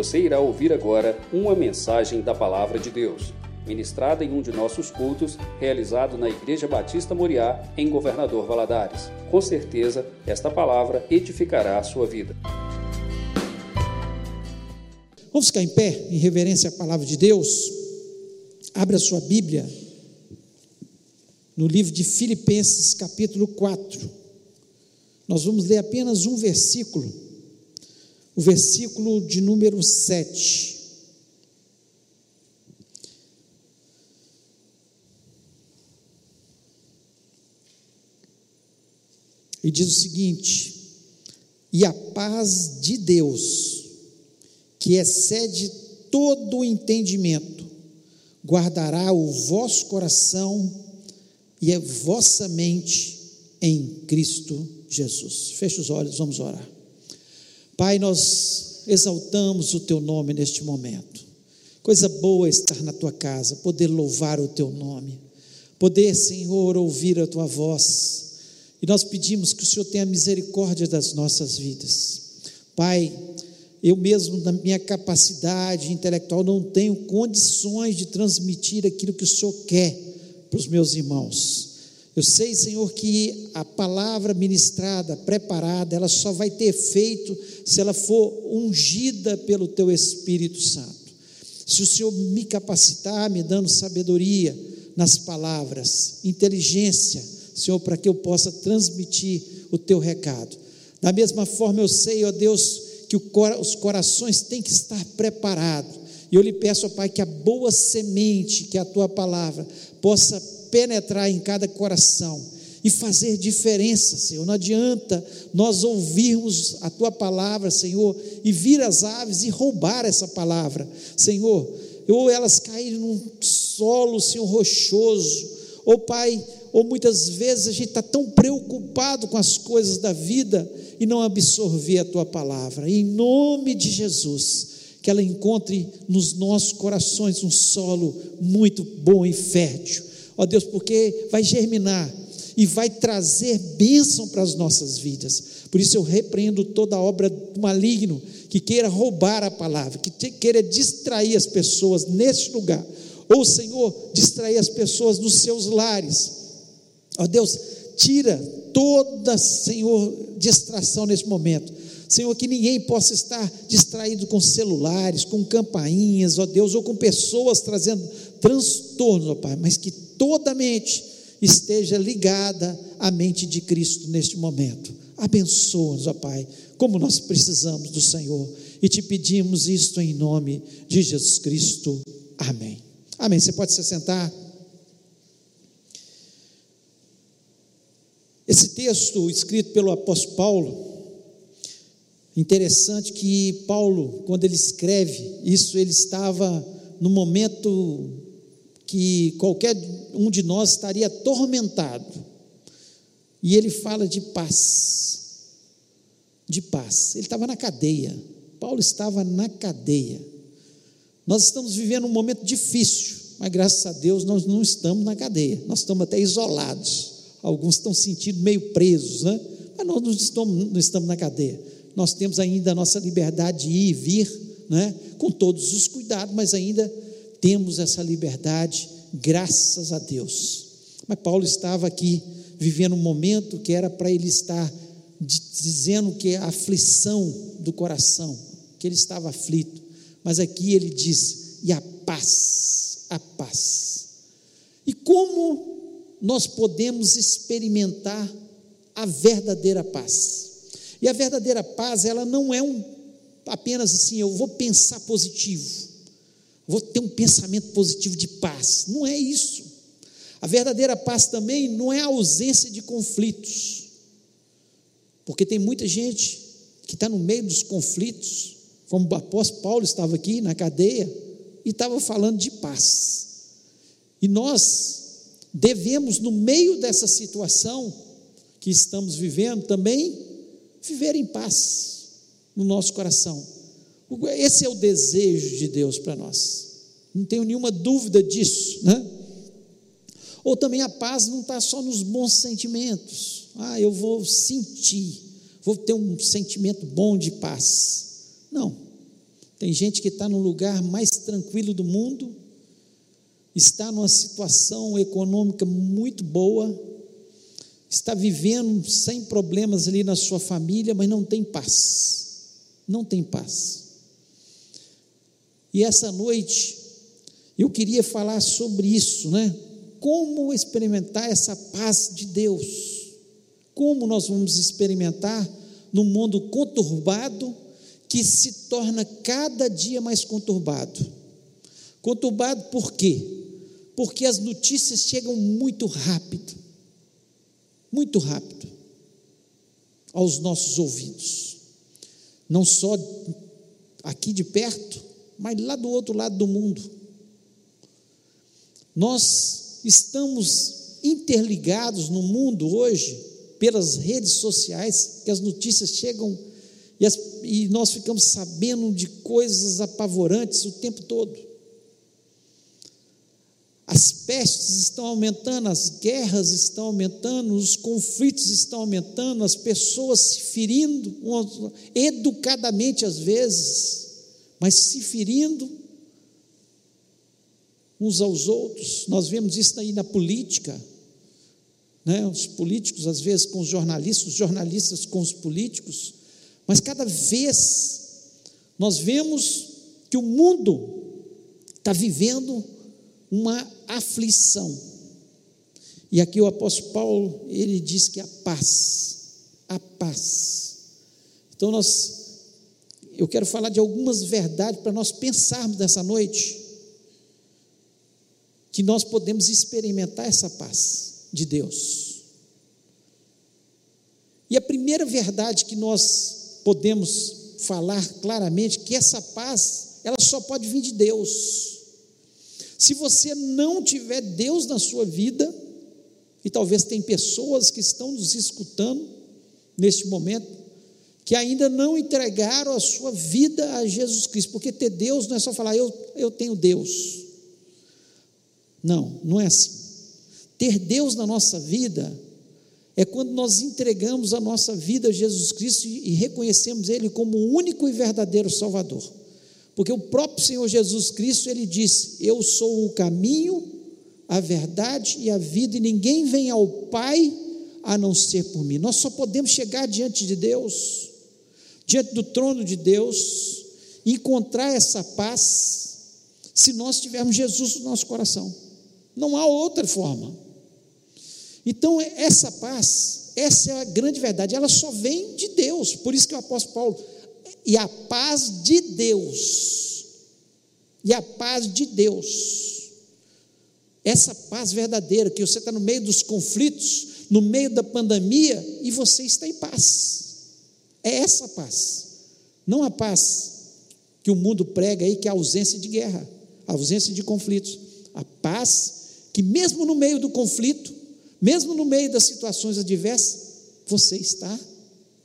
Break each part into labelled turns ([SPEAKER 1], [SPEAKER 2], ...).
[SPEAKER 1] Você irá ouvir agora uma mensagem da Palavra de Deus, ministrada em um de nossos cultos, realizado na Igreja Batista Moriá, em Governador Valadares. Com certeza, esta palavra edificará a sua vida.
[SPEAKER 2] Vamos ficar em pé, em reverência à palavra de Deus. Abra sua Bíblia no livro de Filipenses, capítulo 4. Nós vamos ler apenas um versículo, o versículo de número 7. E diz o seguinte: E a paz de Deus, que excede todo o entendimento, guardará o vosso coração e a vossa mente em Cristo Jesus. Feche os olhos, vamos orar. Pai, nós exaltamos o teu nome neste momento. Coisa boa estar na tua casa, poder louvar o teu nome, poder, Senhor, ouvir a tua voz. E nós pedimos que o Senhor tenha misericórdia das nossas vidas. Pai, eu mesmo, na minha capacidade intelectual, não tenho condições de transmitir aquilo que o Senhor quer para os meus irmãos. Eu sei, Senhor, que a palavra ministrada, preparada, ela só vai ter efeito se ela for ungida pelo Teu Espírito Santo. Se o Senhor me capacitar, me dando sabedoria nas palavras, inteligência, Senhor, para que eu possa transmitir o Teu recado. Da mesma forma, eu sei, ó Deus, que os corações têm que estar preparados. E eu lhe peço, ó Pai, que a boa semente, que é a tua palavra, possa penetrar em cada coração e fazer diferença, Senhor. Não adianta nós ouvirmos a tua palavra, Senhor, e vir as aves e roubar essa palavra, Senhor. Ou elas caírem num solo, Senhor, rochoso, ou Pai, ou muitas vezes a gente está tão preocupado com as coisas da vida e não absorver a tua palavra. Em nome de Jesus, que ela encontre nos nossos corações um solo muito bom e fértil. Ó Deus, porque vai germinar e vai trazer bênção para as nossas vidas. Por isso eu repreendo toda obra maligno que queira roubar a palavra, que queira distrair as pessoas neste lugar. Ou, Senhor, distrair as pessoas nos seus lares. Ó Deus, tira toda, Senhor, distração nesse momento. Senhor, que ninguém possa estar distraído com celulares, com campainhas, ó Deus, ou com pessoas trazendo transtornos, ó Pai, mas que toda a mente esteja ligada à mente de Cristo neste momento. Abençoa-nos, ó Pai, como nós precisamos do Senhor. E te pedimos isto em nome de Jesus Cristo. Amém. Amém. Você pode se sentar. Esse texto escrito pelo apóstolo Paulo, interessante que Paulo, quando ele escreve isso, ele estava no momento que qualquer um de nós estaria atormentado. E ele fala de paz. De paz. Ele estava na cadeia. Paulo estava na cadeia. Nós estamos vivendo um momento difícil, mas graças a Deus nós não estamos na cadeia. Nós estamos até isolados. Alguns estão sentindo meio presos, né? Mas nós não estamos, não estamos na cadeia. Nós temos ainda a nossa liberdade de ir e vir, né? com todos os cuidados, mas ainda temos essa liberdade, graças a Deus. Mas Paulo estava aqui vivendo um momento que era para ele estar dizendo que é a aflição do coração, que ele estava aflito. Mas aqui ele diz: e a paz, a paz. E como nós podemos experimentar a verdadeira paz. E a verdadeira paz, ela não é um apenas assim, eu vou pensar positivo, vou ter um pensamento positivo de paz. Não é isso. A verdadeira paz também não é a ausência de conflitos, porque tem muita gente que está no meio dos conflitos, como o apóstolo Paulo estava aqui na cadeia e estava falando de paz. E nós devemos, no meio dessa situação que estamos vivendo, também viver em paz no nosso coração. Esse é o desejo de Deus para nós, não tenho nenhuma dúvida disso, né? Ou também a paz não está só nos bons sentimentos, ah, eu vou sentir, vou ter um sentimento bom de paz. Não, Tem gente que está no lugar mais tranquilo do mundo, está numa situação econômica muito boa, está vivendo sem problemas ali na sua família, mas não tem paz. Não tem paz. E essa noite eu queria falar sobre isso, né? Como experimentar essa paz de Deus? Como nós vamos experimentar no mundo conturbado que se torna cada dia mais conturbado? Conturbado por quê? Porque as notícias chegam muito rápido, muito rápido aos nossos ouvidos, não só aqui de perto, mas lá do outro lado do mundo. Nós estamos interligados no mundo hoje pelas redes sociais, que as notícias chegam e, as, e nós ficamos sabendo de coisas apavorantes o tempo todo. As pestes estão aumentando, as guerras estão aumentando, os conflitos estão aumentando, as pessoas se ferindo, educadamente às vezes, mas se ferindo uns aos outros. Nós vemos isso aí na política, né? os políticos, às vezes, com os jornalistas, os jornalistas com os políticos, mas cada vez nós vemos que o mundo está vivendo uma aflição. E aqui o apóstolo Paulo, ele diz que a paz, a paz. Então nós eu quero falar de algumas verdades para nós pensarmos nessa noite que nós podemos experimentar essa paz de Deus. E a primeira verdade que nós podemos falar claramente que essa paz, ela só pode vir de Deus. Se você não tiver Deus na sua vida, e talvez tem pessoas que estão nos escutando neste momento, que ainda não entregaram a sua vida a Jesus Cristo, porque ter Deus não é só falar, eu, eu tenho Deus. Não, não é assim. Ter Deus na nossa vida é quando nós entregamos a nossa vida a Jesus Cristo e reconhecemos Ele como o único e verdadeiro Salvador. Porque o próprio Senhor Jesus Cristo, Ele disse: Eu sou o caminho, a verdade e a vida, e ninguém vem ao Pai a não ser por mim. Nós só podemos chegar diante de Deus, diante do trono de Deus, encontrar essa paz, se nós tivermos Jesus no nosso coração. Não há outra forma. Então, essa paz, essa é a grande verdade, ela só vem de Deus. Por isso que o apóstolo Paulo, e a paz de Deus, e a paz de Deus, essa paz verdadeira, que você está no meio dos conflitos, no meio da pandemia, e você está em paz. É essa paz, não a paz que o mundo prega aí, que é a ausência de guerra, a ausência de conflitos. A paz que mesmo no meio do conflito, mesmo no meio das situações adversas, você está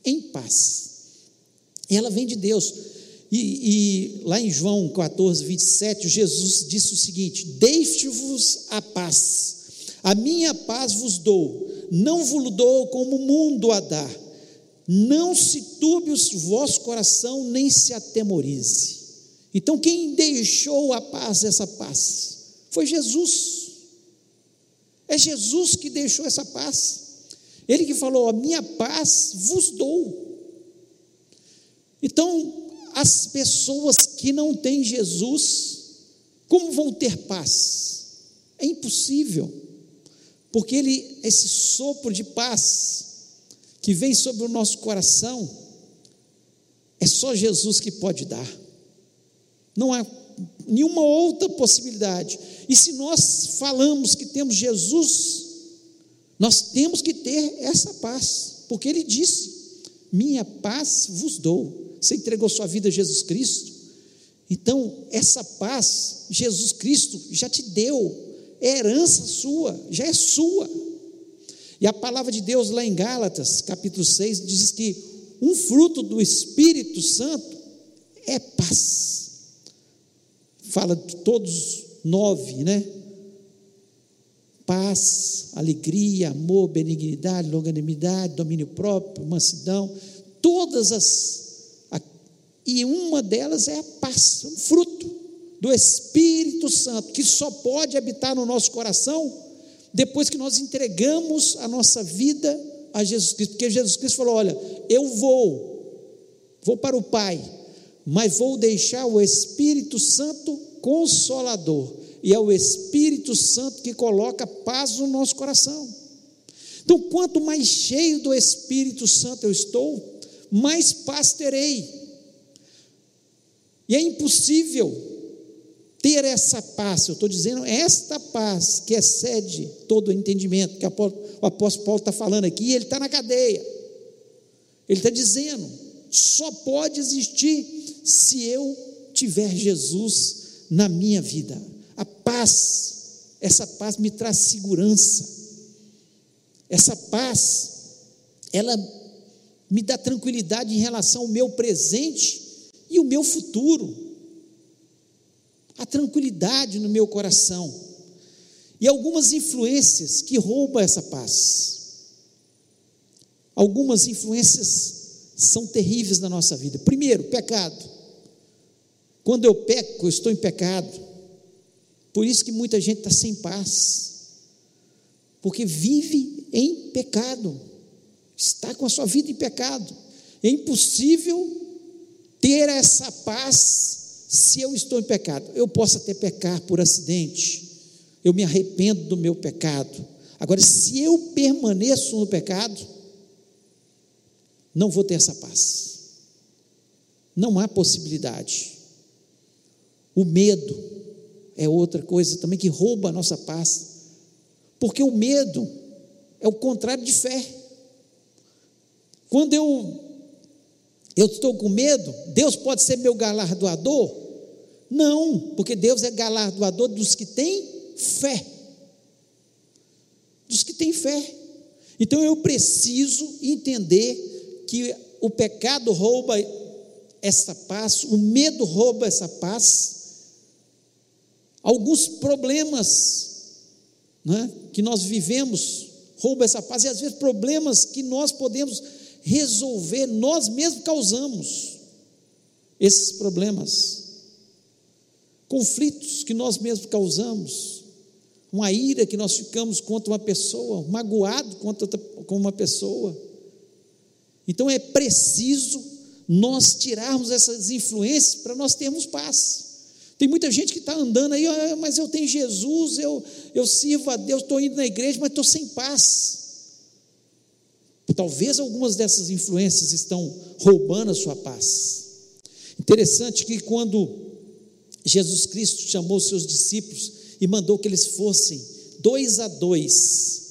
[SPEAKER 2] em paz. Ela vem de Deus. E, e lá em João 14, 27, Jesus disse o seguinte: Deixe-vos a paz, a minha paz vos dou, não vos dou como o mundo a dá. Não se turbe o vosso coração, nem se atemorize. Então, quem deixou a paz, essa paz? Foi Jesus. É Jesus que deixou essa paz. Ele que falou: A minha paz vos dou. Então, as pessoas que não têm Jesus, como vão ter paz? É impossível, porque ele, esse sopro de paz que vem sobre o nosso coração, é só Jesus que pode dar. Não há nenhuma outra possibilidade. E se nós falamos que temos Jesus, nós temos que ter essa paz, porque ele disse: Minha paz vos dou. Você entregou sua vida a Jesus Cristo, então essa paz, Jesus Cristo já te deu, é herança sua, já é sua. E a palavra de Deus lá em Gálatas, capítulo 6, diz que um fruto do Espírito Santo é paz fala de todos nove, né? Paz, alegria, amor, benignidade, longanimidade, domínio próprio, mansidão, todas as E uma delas é a paz, um fruto do Espírito Santo, que só pode habitar no nosso coração depois que nós entregamos a nossa vida a Jesus Cristo. Porque Jesus Cristo falou: Olha, eu vou, vou para o Pai, mas vou deixar o Espírito Santo consolador. E é o Espírito Santo que coloca paz no nosso coração. Então, quanto mais cheio do Espírito Santo eu estou, mais paz terei. E é impossível ter essa paz, eu estou dizendo, esta paz que excede todo o entendimento, que o apóstolo Paulo está falando aqui, ele está na cadeia. Ele está dizendo, só pode existir se eu tiver Jesus na minha vida. A paz, essa paz me traz segurança. Essa paz, ela me dá tranquilidade em relação ao meu presente e o meu futuro. A tranquilidade no meu coração. E algumas influências que roubam essa paz. Algumas influências são terríveis na nossa vida. Primeiro, pecado. Quando eu peco, eu estou em pecado. Por isso que muita gente está sem paz. Porque vive em pecado. Está com a sua vida em pecado. É impossível ter essa paz se eu estou em pecado. Eu posso até pecar por acidente, eu me arrependo do meu pecado. Agora, se eu permaneço no pecado, não vou ter essa paz. Não há possibilidade. O medo é outra coisa também que rouba a nossa paz, porque o medo é o contrário de fé. Quando eu eu estou com medo, Deus pode ser meu galardoador? Não, porque Deus é galardoador dos que têm fé. Dos que têm fé. Então eu preciso entender que o pecado rouba essa paz, o medo rouba essa paz. Alguns problemas né, que nós vivemos rouba essa paz, e às vezes problemas que nós podemos resolver, nós mesmos causamos esses problemas, conflitos que nós mesmos causamos, uma ira que nós ficamos contra uma pessoa, magoado contra com uma pessoa. Então é preciso nós tirarmos essas influências para nós termos paz. Tem muita gente que está andando aí, ah, mas eu tenho Jesus, eu, eu sirvo a Deus, estou indo na igreja, mas estou sem paz. Talvez algumas dessas influências estão roubando a sua paz. Interessante que quando Jesus Cristo chamou seus discípulos e mandou que eles fossem dois a dois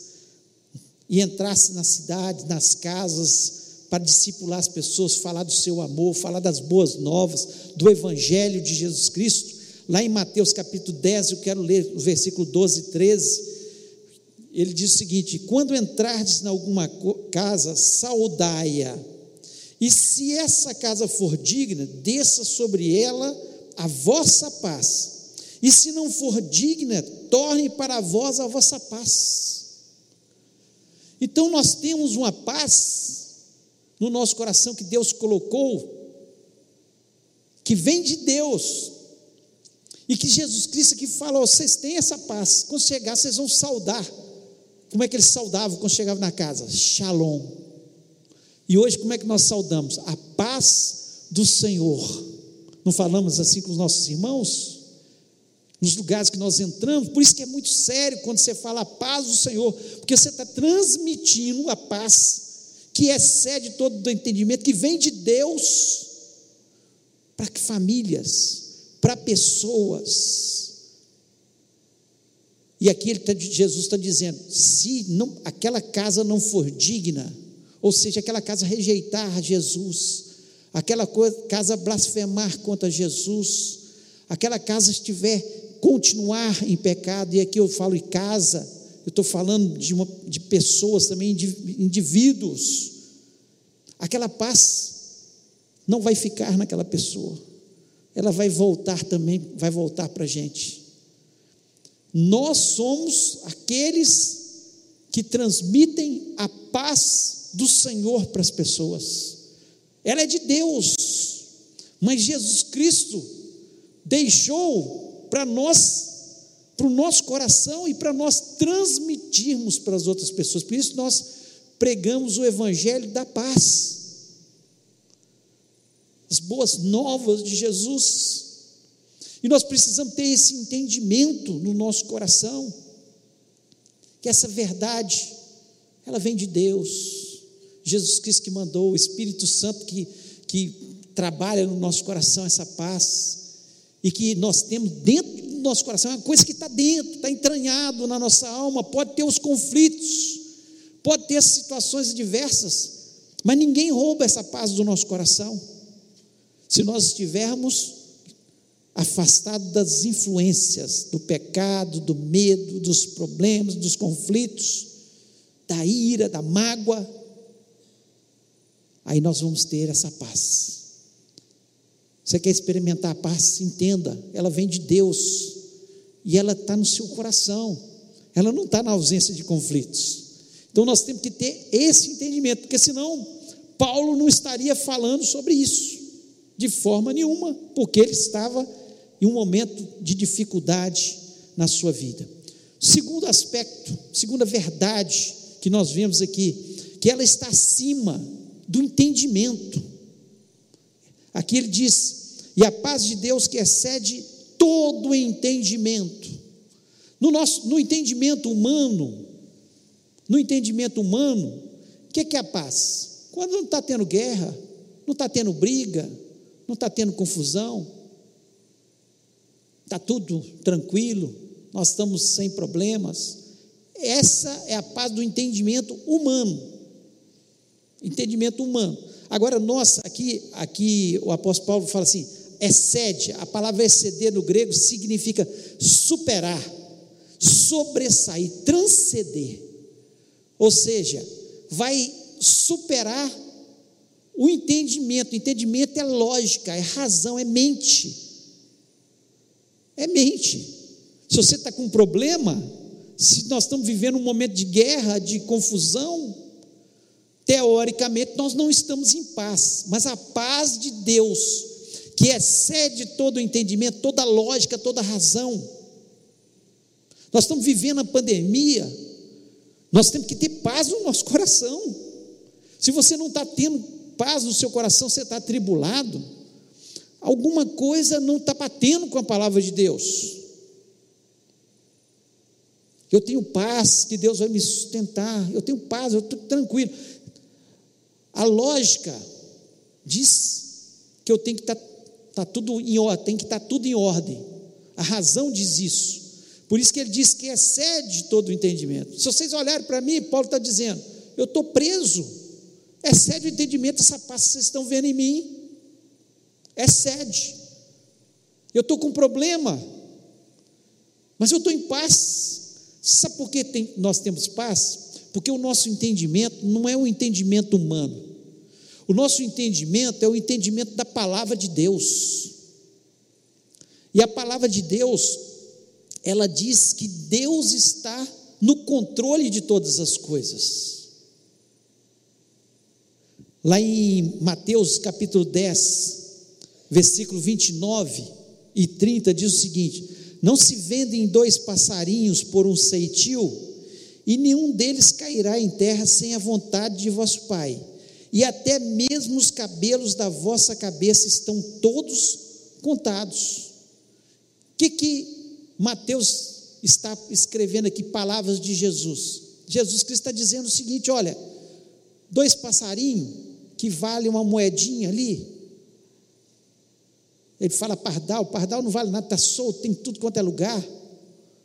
[SPEAKER 2] e entrassem na cidade, nas casas, para discipular as pessoas, falar do seu amor, falar das boas novas, do Evangelho de Jesus Cristo. Lá em Mateus capítulo 10, eu quero ler o versículo 12 e 13 ele diz o seguinte: quando entrardes em alguma casa, saudai-a, e se essa casa for digna, desça sobre ela a vossa paz, e se não for digna, torne para vós a vossa paz. Então nós temos uma paz no nosso coração que Deus colocou, que vem de Deus, e que Jesus Cristo que falou: vocês têm essa paz, quando chegar, vocês vão saudar como é que eles saudavam quando chegavam na casa? Shalom. E hoje, como é que nós saudamos? A paz do Senhor. Não falamos assim com os nossos irmãos? Nos lugares que nós entramos, por isso que é muito sério quando você fala a paz do Senhor, porque você está transmitindo a paz que excede todo o entendimento, que vem de Deus para famílias, para pessoas, e aqui ele tá, Jesus está dizendo: se não, aquela casa não for digna, ou seja, aquela casa rejeitar Jesus, aquela casa blasfemar contra Jesus, aquela casa estiver continuar em pecado, e aqui eu falo em casa, eu estou falando de, uma, de pessoas também, indivíduos, aquela paz não vai ficar naquela pessoa, ela vai voltar também, vai voltar para a gente. Nós somos aqueles que transmitem a paz do Senhor para as pessoas. Ela é de Deus, Mas Jesus Cristo deixou para nós, para o nosso coração e para nós transmitirmos para as outras pessoas. Por isso nós pregamos o evangelho da paz. As boas novas de Jesus. E nós precisamos ter esse entendimento no nosso coração, que essa verdade, ela vem de Deus. Jesus Cristo que mandou, o Espírito Santo que, que trabalha no nosso coração essa paz, e que nós temos dentro do nosso coração, é uma coisa que está dentro, está entranhado na nossa alma, pode ter os conflitos, pode ter situações diversas, mas ninguém rouba essa paz do nosso coração. Se nós estivermos afastado das influências do pecado, do medo, dos problemas, dos conflitos, da ira, da mágoa, aí nós vamos ter essa paz. Você quer experimentar a paz? Entenda, ela vem de Deus e ela está no seu coração, ela não está na ausência de conflitos. Então nós temos que ter esse entendimento, porque senão Paulo não estaria falando sobre isso de forma nenhuma, porque ele estava em um momento de dificuldade na sua vida. Segundo aspecto, segunda verdade que nós vemos aqui, que ela está acima do entendimento. Aqui ele diz: e a paz de Deus que excede todo entendimento. No nosso, no entendimento humano, no entendimento humano, o que, que é a paz? Quando não está tendo guerra, não está tendo briga, não está tendo confusão, está tudo tranquilo, nós estamos sem problemas. Essa é a paz do entendimento humano. Entendimento humano. Agora, nós, aqui, aqui o apóstolo Paulo fala assim: excede, a palavra exceder no grego significa superar, sobressair, transcender. Ou seja, vai superar o entendimento. O entendimento é lógica, é razão, é mente. É mente. Se você está com um problema, se nós estamos vivendo um momento de guerra, de confusão, teoricamente nós não estamos em paz, mas a paz de Deus, que excede todo o entendimento, toda a lógica, toda a razão. Nós estamos vivendo a pandemia, nós temos que ter paz no nosso coração. Se você não está tendo paz no seu coração, você está atribulado, alguma coisa não está batendo com a palavra de Deus. Eu tenho paz, que Deus vai me sustentar, eu tenho paz, eu estou tranquilo. A lógica diz que eu tenho que estar tá, tá tudo em ordem, tem que estar tá tudo em ordem. A razão diz isso. Por isso que ele diz que excede todo o entendimento. Se vocês olharem para mim, Paulo está dizendo: eu estou preso, excede o entendimento, essa paz que vocês estão vendo em mim, excede. Eu estou com problema, mas eu estou em paz. Sabe por que tem, nós temos paz? Porque o nosso entendimento não é um entendimento humano. O nosso entendimento é o entendimento da palavra de Deus. E a palavra de Deus, ela diz que Deus está no controle de todas as coisas. Lá em Mateus capítulo 10, versículo 29 e 30 diz o seguinte: Não se vendem dois passarinhos por um ceitil e nenhum deles cairá em terra sem a vontade de vosso Pai. E até mesmo os cabelos da vossa cabeça estão todos contados. O que, que Mateus está escrevendo aqui? Palavras de Jesus. Jesus Cristo está dizendo o seguinte: olha, dois passarinhos que valem uma moedinha ali. Ele fala pardal, pardal não vale nada, está solto, tem tudo quanto é lugar.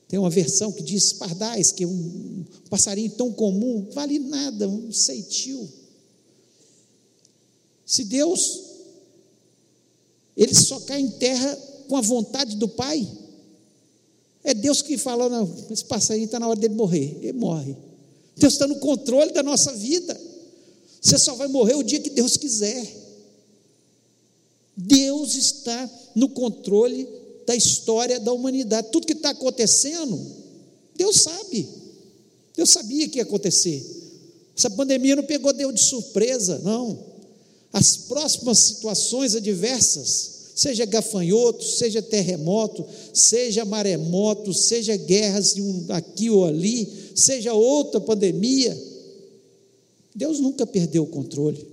[SPEAKER 2] Tem uma versão que diz pardais, que é um passarinho tão comum, vale nada, um ceitil. Se Deus, ele só cai em terra com a vontade do Pai, é Deus que fala, não, esse passarinho está na hora dele morrer, ele morre. Deus está no controle da nossa vida. Você só vai morrer o dia que Deus quiser. Deus está no controle da história da humanidade. Tudo que está acontecendo, Deus sabe. Deus sabia que ia acontecer. Essa pandemia não pegou Deus de surpresa, não. as próximas situações adversas, seja gafanhoto, seja terremoto, seja maremoto, seja guerras aqui ou ali, seja outra pandemia, Deus nunca perdeu o controle,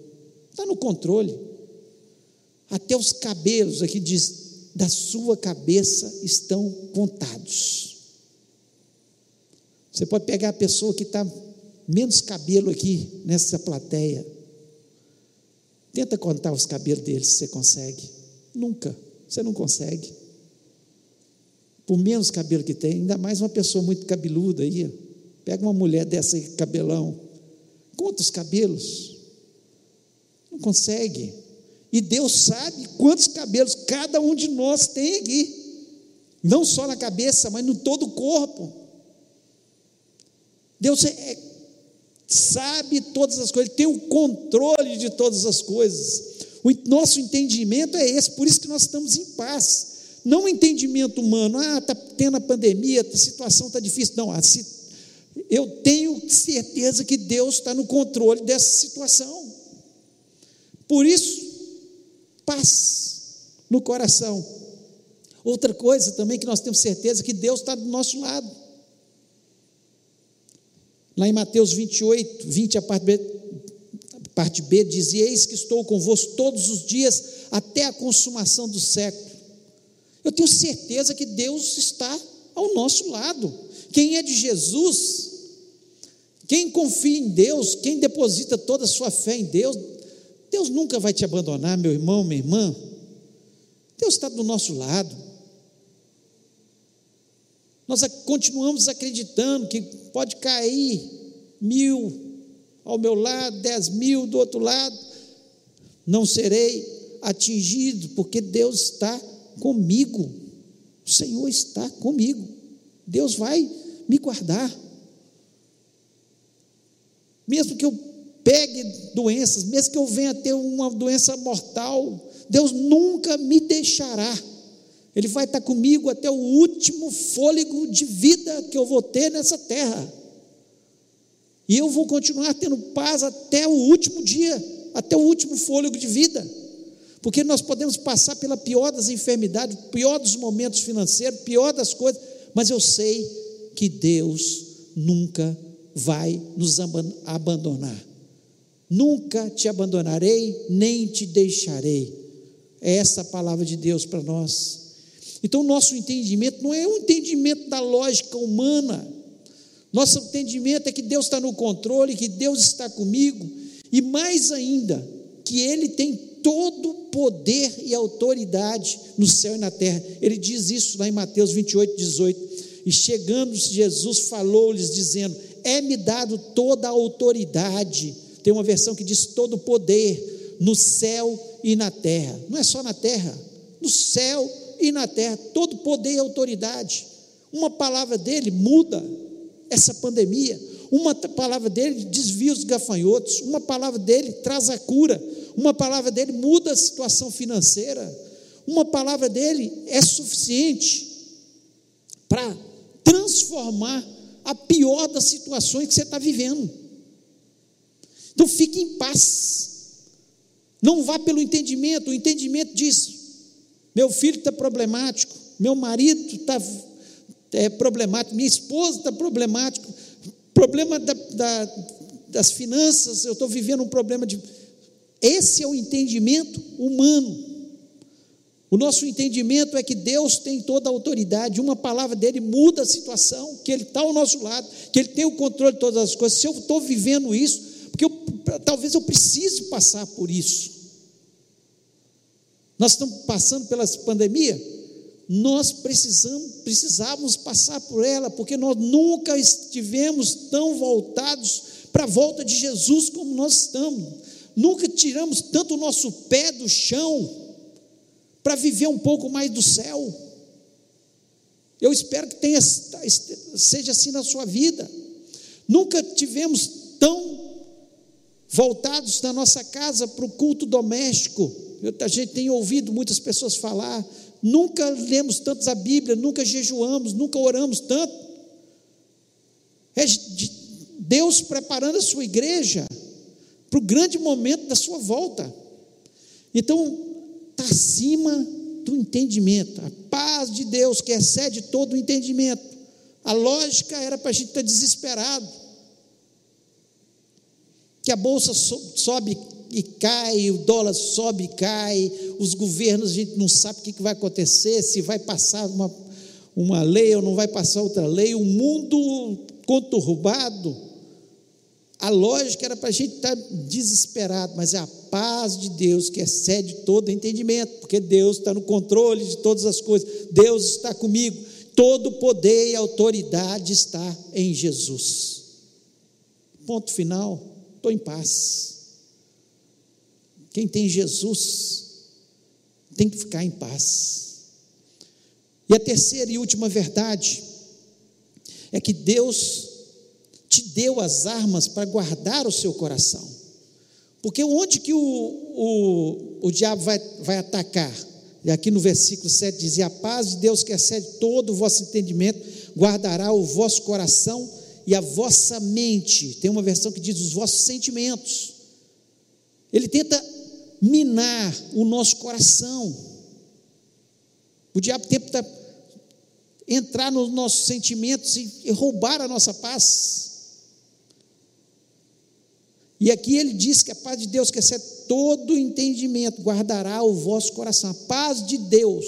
[SPEAKER 2] está no controle. Até os cabelos aqui diz, da sua cabeça estão contados. Você pode pegar a pessoa que está menos cabelo aqui nessa plateia. Tenta contar os cabelos dele se você consegue. Nunca. Você não consegue. Por menos cabelo que tem, ainda mais uma pessoa muito cabeluda aí. Pega uma mulher dessa aí, cabelão. Conta os cabelos. Não consegue. E Deus sabe quantos cabelos cada um de nós tem aqui. Não só na cabeça, mas no todo o corpo. Deus é, é, sabe todas as coisas, tem o controle de todas as coisas. O nosso entendimento é esse, por isso que nós estamos em paz. Não o entendimento humano, ah, está tendo a pandemia, a situação está difícil. Não, eu tenho certeza que Deus está no controle dessa situação. Por isso, paz no coração. Outra coisa também que nós temos certeza que Deus está do nosso lado. Lá em Mateus 28, 20, a parte B, a parte B diz: Eis que estou convosco todos os dias até a consumação do século. Eu tenho certeza que Deus está ao nosso lado. Quem é de Jesus, quem confia em Deus, quem deposita toda a sua fé em Deus, Deus nunca vai te abandonar, meu irmão, minha irmã. Deus está do nosso lado. Nós continuamos acreditando que pode cair mil ao meu lado, dez mil do outro lado, não serei atingido, porque Deus está comigo. O Senhor está comigo. Deus vai me guardar. Mesmo que eu pegue doenças, mesmo que eu venha ter uma doença mortal, Deus nunca me deixará. Ele vai estar comigo até o último fôlego de vida que eu vou ter nessa terra. E eu vou continuar tendo paz até o último dia, até o último fôlego de vida. Porque nós podemos passar pela pior das enfermidades, pior dos momentos financeiros, pior das coisas, mas eu sei que Deus nunca vai nos abandonar. Nunca te abandonarei, nem te deixarei. É essa a palavra de Deus para nós. Então, nosso entendimento não é um entendimento da lógica humana. Nosso entendimento é que Deus está no controle, que Deus está comigo, e mais ainda, que Ele tem todo o poder e autoridade no céu e na terra. Ele diz isso lá em Mateus 28, 18. E chegando Jesus falou-lhes, dizendo: É-me dado toda a autoridade tem uma versão que diz todo poder no céu e na terra. Não é só na terra, no céu e na terra, todo poder e autoridade. Uma palavra dele muda essa pandemia. Uma palavra dele desvia os gafanhotos. Uma palavra dele traz a cura. Uma palavra dele muda a situação financeira. Uma palavra dele é suficiente para transformar a pior das situações que você está vivendo. Então fique em paz. Não vá pelo entendimento. O entendimento diz: meu filho está problemático, meu marido está é, problemático, minha esposa está problemático, problema da, da, das finanças, eu estou vivendo um problema de. Esse é o entendimento humano. O nosso entendimento é que Deus tem toda a autoridade, uma palavra dele muda a situação, que Ele está ao nosso lado, que Ele tem o controle de todas as coisas. Se eu estou vivendo isso, porque eu, talvez eu precise passar por isso. Nós estamos passando pela pandemia, nós precisamos, precisávamos passar por ela, porque nós nunca estivemos tão voltados para a volta de Jesus como nós estamos. Nunca tiramos tanto o nosso pé do chão para viver um pouco mais do céu. Eu espero que tenha, seja assim na sua vida. Nunca tivemos tão voltados na nossa casa para o culto doméstico. Eu, a gente tem ouvido muitas pessoas falar, nunca lemos tanto a Bíblia, nunca jejuamos, nunca oramos tanto. É Deus preparando a sua igreja para o grande momento da sua volta. Então, está acima do entendimento. A paz de Deus que excede todo o entendimento. A lógica era para a gente estar tá desesperado. Que a bolsa sobe e cai, o dólar sobe e cai, os governos, a gente não sabe o que vai acontecer, se vai passar uma, uma lei ou não vai passar outra lei, o mundo conturbado. A lógica era para a gente estar tá desesperado, mas é a paz de Deus que excede todo entendimento, porque Deus está no controle de todas as coisas, Deus está comigo, todo poder e autoridade está em Jesus. Ponto final, estou em paz. Quem tem Jesus tem que ficar em paz. E a terceira e última verdade é que Deus te deu as armas para guardar o seu coração. Porque onde que o, o, o diabo vai, vai atacar? E aqui no versículo 7 dizia: A paz de Deus que excede todo o vosso entendimento, guardará o vosso coração e a vossa mente. Tem uma versão que diz os vossos sentimentos. Ele tenta minar o nosso coração. O diabo tenta entrar nos nossos sentimentos e, roubar a nossa paz. E aqui ele diz que a paz de Deus, que excede todo entendimento, guardará o vosso coração. A paz de Deus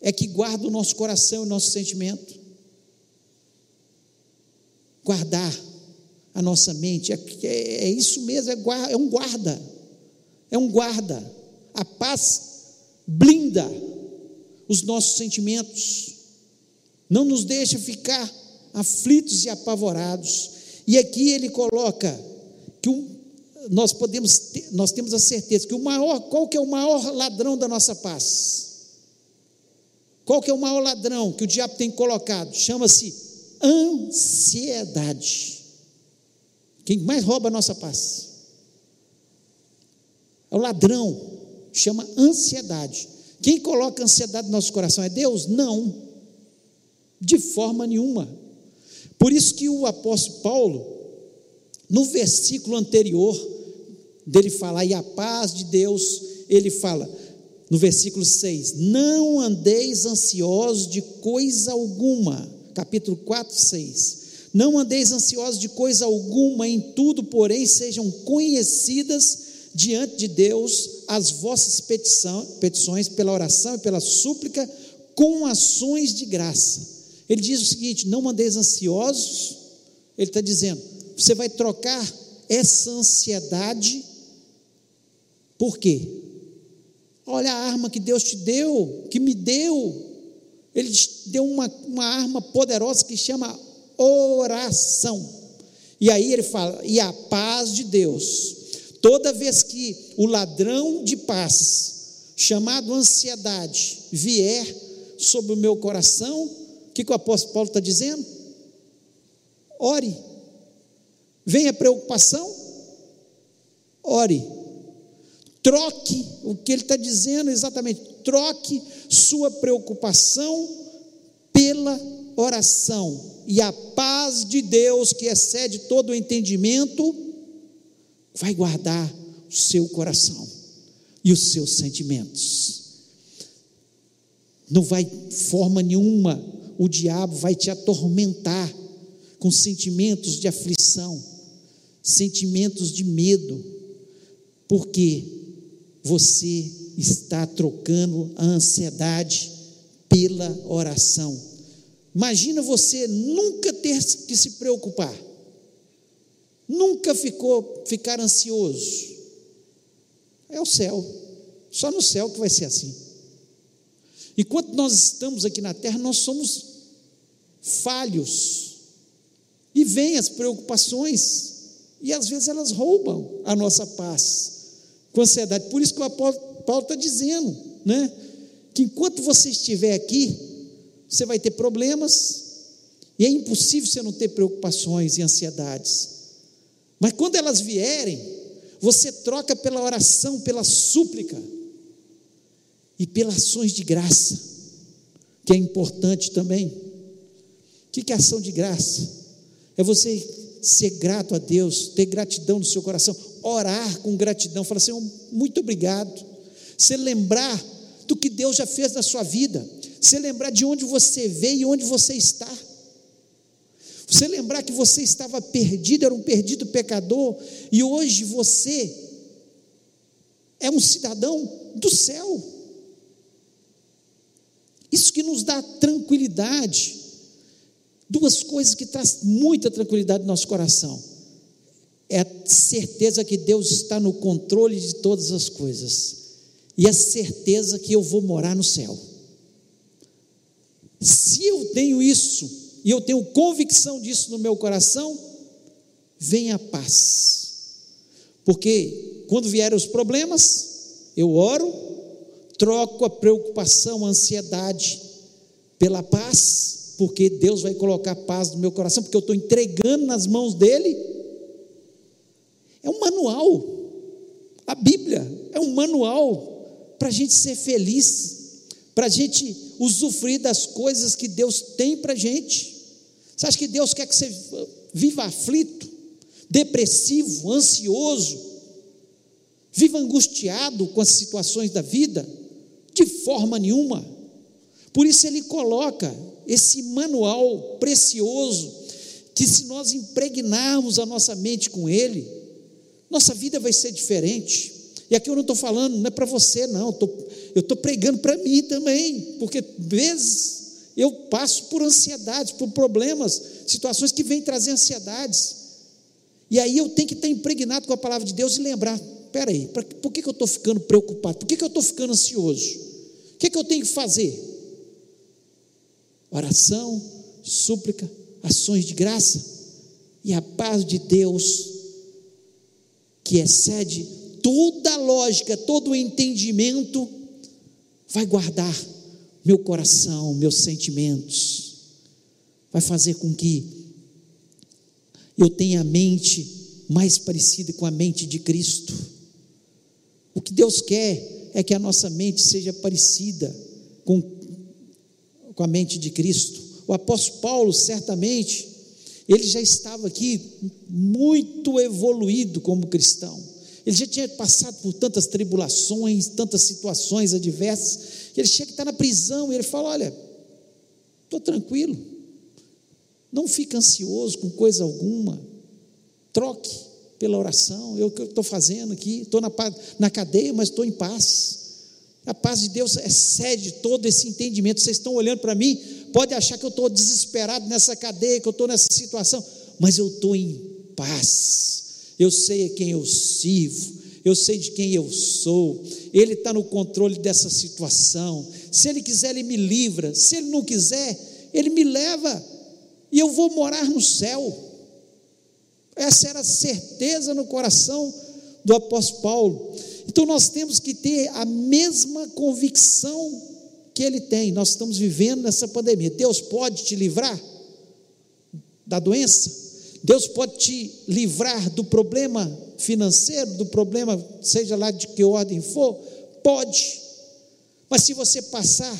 [SPEAKER 2] é que guarda o nosso coração e o nosso sentimento. Guardar a nossa mente, é, é, é isso mesmo, é, é um guarda é um guarda. A paz blinda os nossos sentimentos, não nos deixa ficar aflitos e apavorados. E aqui ele coloca que um, nós podemos ter, nós temos a certeza que o maior, qual que é o maior ladrão da nossa paz? Qual que é o maior ladrão que o diabo tem colocado? Chama-se ansiedade. Quem mais rouba a nossa paz? É o ladrão, chama ansiedade. Quem coloca ansiedade no nosso coração é Deus? Não, de forma nenhuma. Por isso que o apóstolo Paulo, no versículo anterior, dele falar, e a paz de Deus, ele fala, no versículo 6, não andeis ansiosos de coisa alguma, capítulo 4, 6. Não andeis ansiosos de coisa alguma, em tudo, porém, sejam conhecidas diante de Deus as vossas petições pela oração e pela súplica com ações de graça. Ele diz o seguinte: não mandeis ansiosos, ele está dizendo, você vai trocar essa ansiedade, por quê? Olha a arma que Deus te deu, que me deu, Ele deu uma, uma arma poderosa que chama oração. E aí ele fala, e a paz de Deus, Toda vez que o ladrão de paz, chamado ansiedade, vier sobre o meu coração, o que, que o apóstolo Paulo está dizendo? Ore. Vem a preocupação? Ore. Troque o que ele está dizendo exatamente. Troque sua preocupação pela oração. E a paz de Deus, que excede todo o entendimento, vai guardar o seu coração e os seus sentimentos. Não vai forma nenhuma o diabo vai te atormentar com sentimentos de aflição, sentimentos de medo, porque você está trocando a ansiedade pela oração. Imagina você nunca ter que se preocupar Nunca ficou ficar ansioso. É o céu. Só no céu que vai ser assim. Enquanto nós estamos aqui na terra, nós somos falhos. E vêm as preocupações, e às vezes elas roubam a nossa paz com ansiedade. Por isso que o apóstolo Paulo está dizendo, né? Que enquanto você estiver aqui, você vai ter problemas, e é impossível você não ter preocupações e ansiedades. Mas quando elas vierem, você troca pela oração, pela súplica e pelas ações de graça, que é importante também. O que é ação de graça? É você ser grato a Deus, ter gratidão no seu coração, orar com gratidão, falar, Senhor, muito obrigado. Você lembrar do que Deus já fez na sua vida, você lembrar de onde você veio e onde você está. Você lembrar que você estava perdido, era um perdido pecador, e hoje você é um cidadão do céu. Isso que nos dá tranquilidade. Duas coisas que traz muita tranquilidade no nosso coração. É a certeza que Deus está no controle de todas as coisas. E a certeza que eu vou morar no céu. Se eu tenho isso, e eu tenho convicção disso no meu coração, vem a paz. Porque quando vierem os problemas, eu oro, troco a preocupação, a ansiedade pela paz, porque Deus vai colocar paz no meu coração, porque eu estou entregando nas mãos dele. É um manual. A Bíblia é um manual para a gente ser feliz, para a gente usufruir das coisas que Deus tem para a gente. Você acha que Deus quer que você viva aflito, depressivo, ansioso, viva angustiado com as situações da vida? De forma nenhuma. Por isso ele coloca esse manual precioso, que se nós impregnarmos a nossa mente com ele, nossa vida vai ser diferente. E aqui eu não estou falando, não é para você, não, eu estou pregando para mim também, porque vezes eu passo por ansiedades, por problemas, situações que vêm trazer ansiedades. E aí eu tenho que estar impregnado com a palavra de Deus e lembrar: peraí, por que, que eu estou ficando preocupado? Por que, que eu estou ficando ansioso? O que, que eu tenho que fazer? Oração, súplica, ações de graça e a paz de Deus, que excede toda a lógica, todo o entendimento, vai guardar meu coração, meus sentimentos, vai fazer com que eu tenha a mente mais parecida com a mente de Cristo. O que Deus quer é que a nossa mente seja parecida com, com a mente de Cristo. O apóstolo Paulo, certamente, ele já estava aqui muito evoluído como cristão. Ele já tinha passado por tantas tribulações, tantas situações adversas, ele chega e está na prisão e ele fala: Olha, estou tranquilo, não fique ansioso com coisa alguma, troque pela oração, eu que estou fazendo aqui, estou na, na cadeia, mas estou em paz. A paz de Deus excede todo esse entendimento. Vocês estão olhando para mim, pode achar que eu estou desesperado nessa cadeia, que eu estou nessa situação, mas eu estou em paz. Eu sei a quem eu sirvo, eu sei de quem eu sou, Ele está no controle dessa situação. Se Ele quiser, Ele me livra, se Ele não quiser, Ele me leva e eu vou morar no céu. Essa era a certeza no coração do apóstolo Paulo. Então nós temos que ter a mesma convicção que ele tem. Nós estamos vivendo nessa pandemia. Deus pode te livrar da doença? Deus pode te livrar do problema financeiro, do problema, seja lá de que ordem for? Pode. Mas se você passar,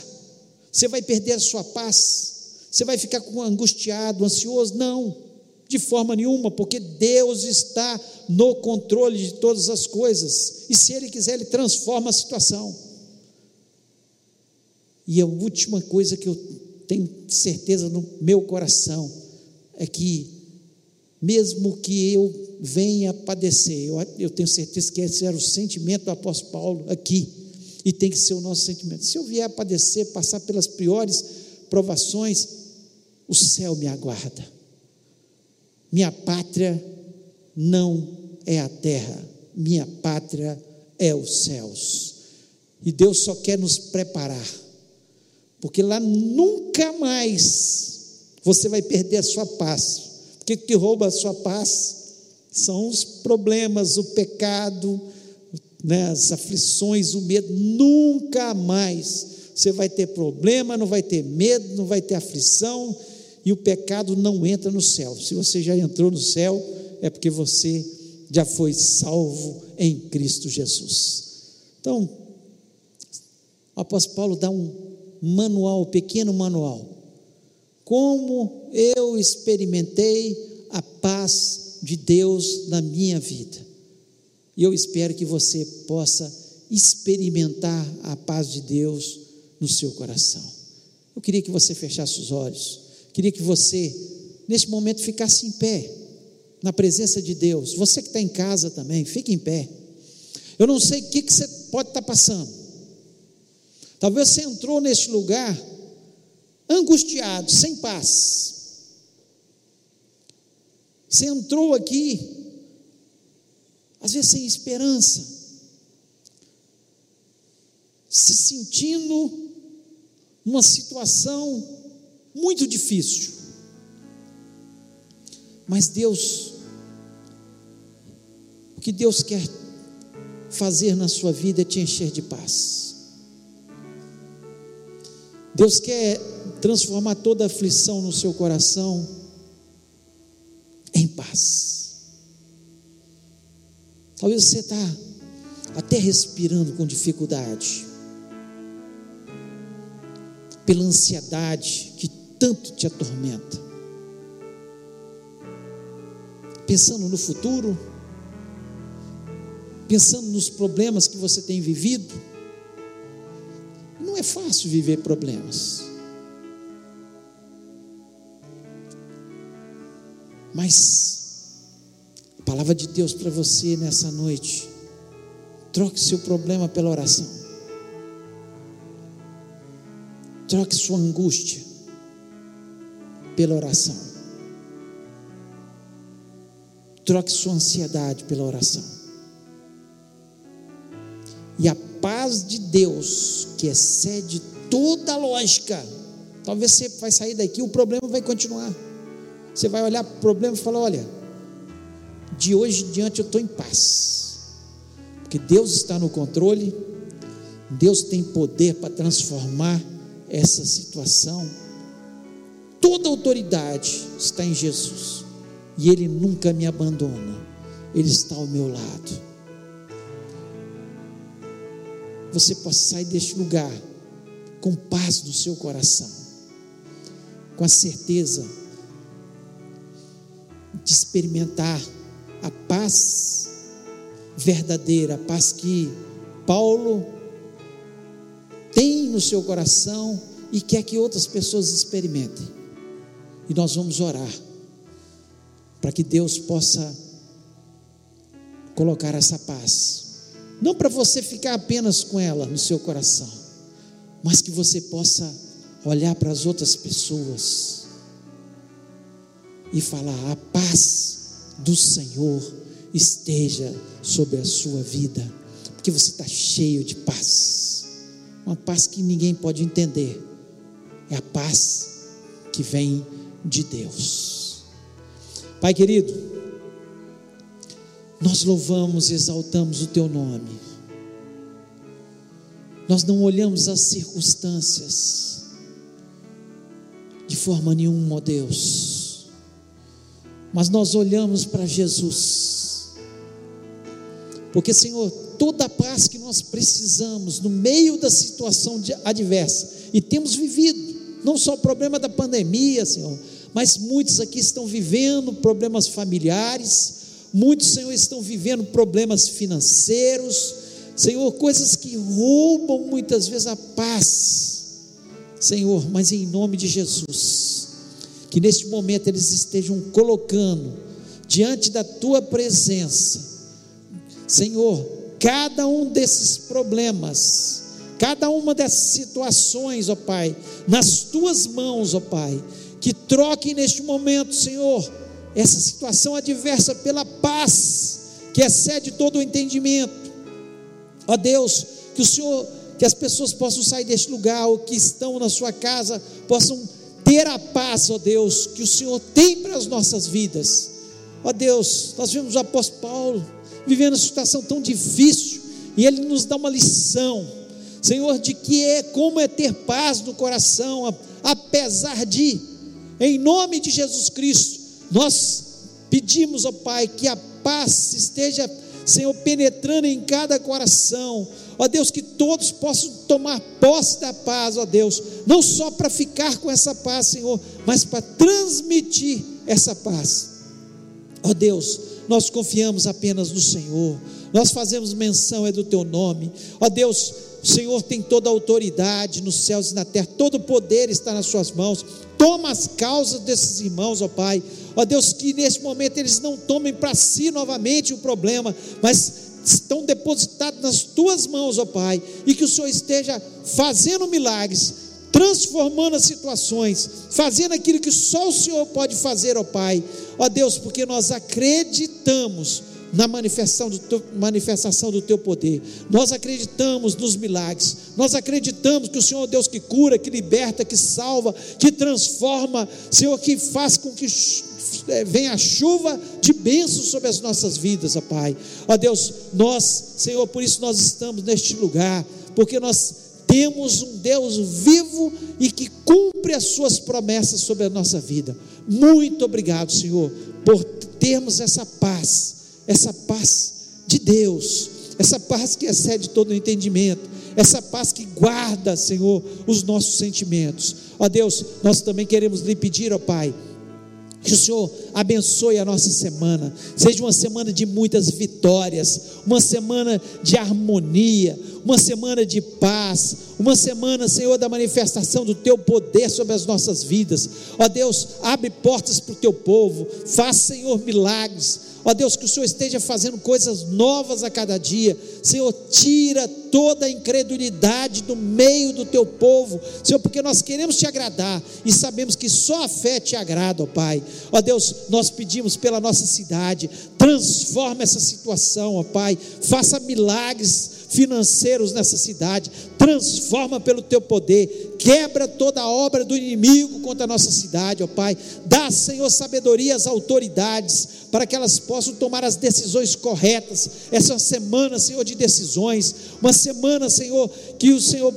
[SPEAKER 2] você vai perder a sua paz, você vai ficar angustiado, ansioso? Não, de forma nenhuma, porque Deus está no controle de todas as coisas, e se Ele quiser, Ele transforma a situação. E a última coisa que eu tenho certeza no meu coração é que, mesmo que eu venha padecer. Eu, eu tenho certeza que esse era o sentimento do apóstolo Paulo aqui, e tem que ser o nosso sentimento. Se eu vier a padecer, passar pelas piores provações, o céu me aguarda. Minha pátria não é a terra, minha pátria é os céus. E Deus só quer nos preparar, porque lá nunca mais você vai perder a sua paz. O que, que rouba a sua paz? São os problemas, o pecado, né, as aflições, o medo. Nunca mais você vai ter problema, não vai ter medo, não vai ter aflição, e o pecado não entra no céu. Se você já entrou no céu, é porque você já foi salvo em Cristo Jesus. Então, o apóstolo Paulo dá um manual, pequeno manual. Como eu experimentei a paz de Deus na minha vida. E eu espero que você possa experimentar a paz de Deus no seu coração. Eu queria que você fechasse os olhos, queria que você, neste momento, ficasse em pé, na presença de Deus. Você que está em casa também, fique em pé. Eu não sei o que, que você pode estar passando. Talvez você entrou neste lugar angustiado, sem paz. Você entrou aqui, às vezes sem esperança, se sentindo numa situação muito difícil. Mas Deus, o que Deus quer fazer na sua vida é te encher de paz. Deus quer transformar toda aflição no seu coração em paz. Talvez você está até respirando com dificuldade, pela ansiedade que tanto te atormenta, pensando no futuro, pensando nos problemas que você tem vivido. É fácil viver problemas. Mas a palavra de Deus para você nessa noite, troque seu problema pela oração. Troque sua angústia pela oração. Troque sua ansiedade pela oração. E a paz de Deus, que excede toda lógica, talvez você vai sair daqui, o problema vai continuar. Você vai olhar para o problema e falar: olha, de hoje em diante eu estou em paz, porque Deus está no controle, Deus tem poder para transformar essa situação. Toda autoridade está em Jesus, e Ele nunca me abandona, Ele está ao meu lado. Você possa sair deste lugar com paz no seu coração, com a certeza de experimentar a paz verdadeira, a paz que Paulo tem no seu coração e quer que outras pessoas experimentem. E nós vamos orar para que Deus possa colocar essa paz. Não para você ficar apenas com ela no seu coração, mas que você possa olhar para as outras pessoas e falar: a paz do Senhor esteja sobre a sua vida, porque você está cheio de paz, uma paz que ninguém pode entender, é a paz que vem de Deus. Pai querido, nós louvamos e exaltamos o Teu nome, nós não olhamos as circunstâncias de forma nenhuma, ó Deus mas nós olhamos para Jesus. Porque, Senhor, toda a paz que nós precisamos no meio da situação adversa, e temos vivido, não só o problema da pandemia, Senhor, mas muitos aqui estão vivendo problemas familiares, muitos, Senhor, estão vivendo problemas financeiros, Senhor, coisas que roubam muitas vezes a paz, Senhor, mas em nome de Jesus, que neste momento eles estejam colocando diante da tua presença, Senhor, cada um desses problemas, cada uma dessas situações, ó Pai, nas tuas mãos, ó Pai, que troquem neste momento, Senhor, essa situação adversa pela paz que excede todo o entendimento. Ó Deus, que o Senhor, que as pessoas possam sair deste lugar, ou que estão na sua casa, possam ter a paz, ó Deus, que o Senhor tem para as nossas vidas. Ó Deus, nós vimos o apóstolo Paulo vivendo uma situação tão difícil e ele nos dá uma lição, Senhor, de que é como é ter paz no coração, apesar de, em nome de Jesus Cristo, nós pedimos, ó Pai, que a paz esteja, Senhor, penetrando em cada coração, ó Deus, que todos possam tomar posse da paz, ó Deus, não só para ficar com essa paz, Senhor, mas para transmitir essa paz. Ó Deus, nós confiamos apenas no Senhor, nós fazemos menção é do teu nome. Ó Deus, o Senhor tem toda a autoridade nos céus e na terra, todo o poder está nas suas mãos. Toma as causas desses irmãos, ó Pai. Ó Deus, que nesse momento eles não tomem para si novamente o problema, mas estão depositados nas tuas mãos, ó Pai, e que o Senhor esteja fazendo milagres, transformando as situações, fazendo aquilo que só o Senhor pode fazer, ó Pai. Ó Deus, porque nós acreditamos na manifestação do, teu, manifestação do teu poder. Nós acreditamos nos milagres. Nós acreditamos que o Senhor é Deus que cura, que liberta, que salva, que transforma, Senhor, que faz com que venha a chuva de bênçãos sobre as nossas vidas, ó Pai. Ó Deus, nós, Senhor, por isso nós estamos neste lugar, porque nós temos um Deus vivo e que cumpre as suas promessas sobre a nossa vida. Muito obrigado, Senhor, por termos essa paz essa paz de Deus, essa paz que excede todo o entendimento, essa paz que guarda, Senhor, os nossos sentimentos. Ó Deus, nós também queremos lhe pedir, ó Pai, que o Senhor abençoe a nossa semana, seja uma semana de muitas vitórias, uma semana de harmonia, uma semana de paz, uma semana, Senhor, da manifestação do Teu poder sobre as nossas vidas. Ó Deus, abre portas para o Teu povo, faz, Senhor, milagres Ó Deus, que o Senhor esteja fazendo coisas novas a cada dia. Senhor, tira toda a incredulidade do meio do teu povo. Senhor, porque nós queremos te agradar e sabemos que só a fé te agrada, ó Pai. Ó Deus, nós pedimos pela nossa cidade, transforma essa situação, ó Pai. Faça milagres financeiros nessa cidade, transforma pelo teu poder, quebra toda a obra do inimigo contra a nossa cidade, ó Pai. Dá, Senhor, sabedoria às autoridades para que elas possam tomar as decisões corretas. Essa semana, Senhor, de decisões, uma semana, Senhor, que o Senhor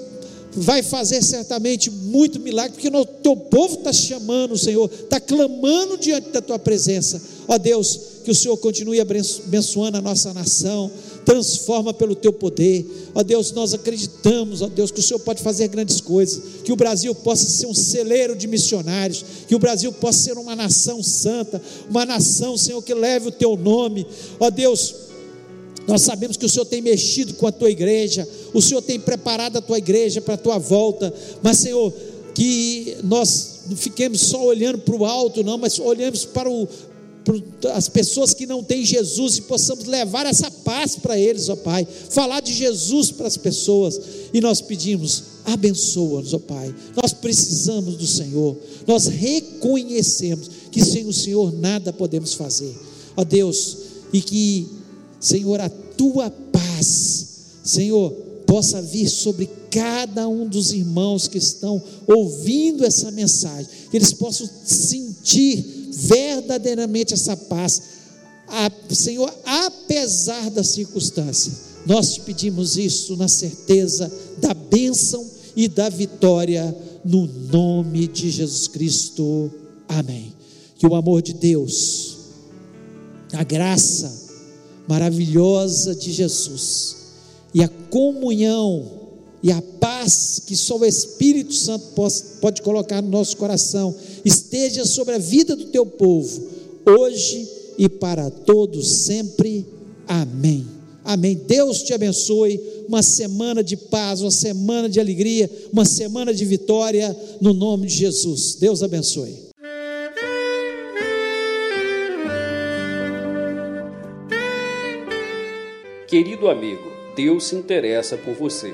[SPEAKER 2] vai fazer certamente muito milagre, porque o teu povo está chamando, Senhor, está clamando diante da tua presença. Ó Deus, que o Senhor continue abençoando a nossa nação, transforma pelo teu poder. Ó Deus, nós acreditamos, ó Deus, que o Senhor pode fazer grandes coisas, que o Brasil possa ser um celeiro de missionários, que o Brasil possa ser uma nação santa, uma nação, Senhor, que leve o teu nome. Ó Deus, nós sabemos que o Senhor tem mexido com a tua igreja, o Senhor tem preparado a tua igreja para a tua volta, mas, Senhor, que nós não fiquemos só olhando para o alto, não, mas olhemos para o, as pessoas que não têm Jesus e possamos levar essa paz para eles, ó Pai, falar de Jesus para as pessoas. E nós pedimos, abençoa-nos, ó Pai. Nós precisamos do Senhor, nós reconhecemos que sem o Senhor nada podemos fazer, ó Deus, e que, Senhor, a tua paz, Senhor, possa vir sobre cada um dos irmãos que estão ouvindo essa mensagem, que eles possam sentir verdadeiramente essa paz, a, Senhor, apesar das circunstâncias, nós te pedimos isso na certeza da bênção e da vitória, no nome de Jesus Cristo. Amém. Que o amor de Deus, a graça maravilhosa de Jesus e a comunhão e a paz que só o Espírito Santo pode, colocar no nosso coração esteja sobre a vida do teu povo, hoje e para todos sempre. Amém. Amém. Deus te abençoe. Uma semana de paz, uma semana de alegria, uma semana de vitória, no nome de Jesus. Deus abençoe.
[SPEAKER 1] Querido amigo, Deus se interessa por você.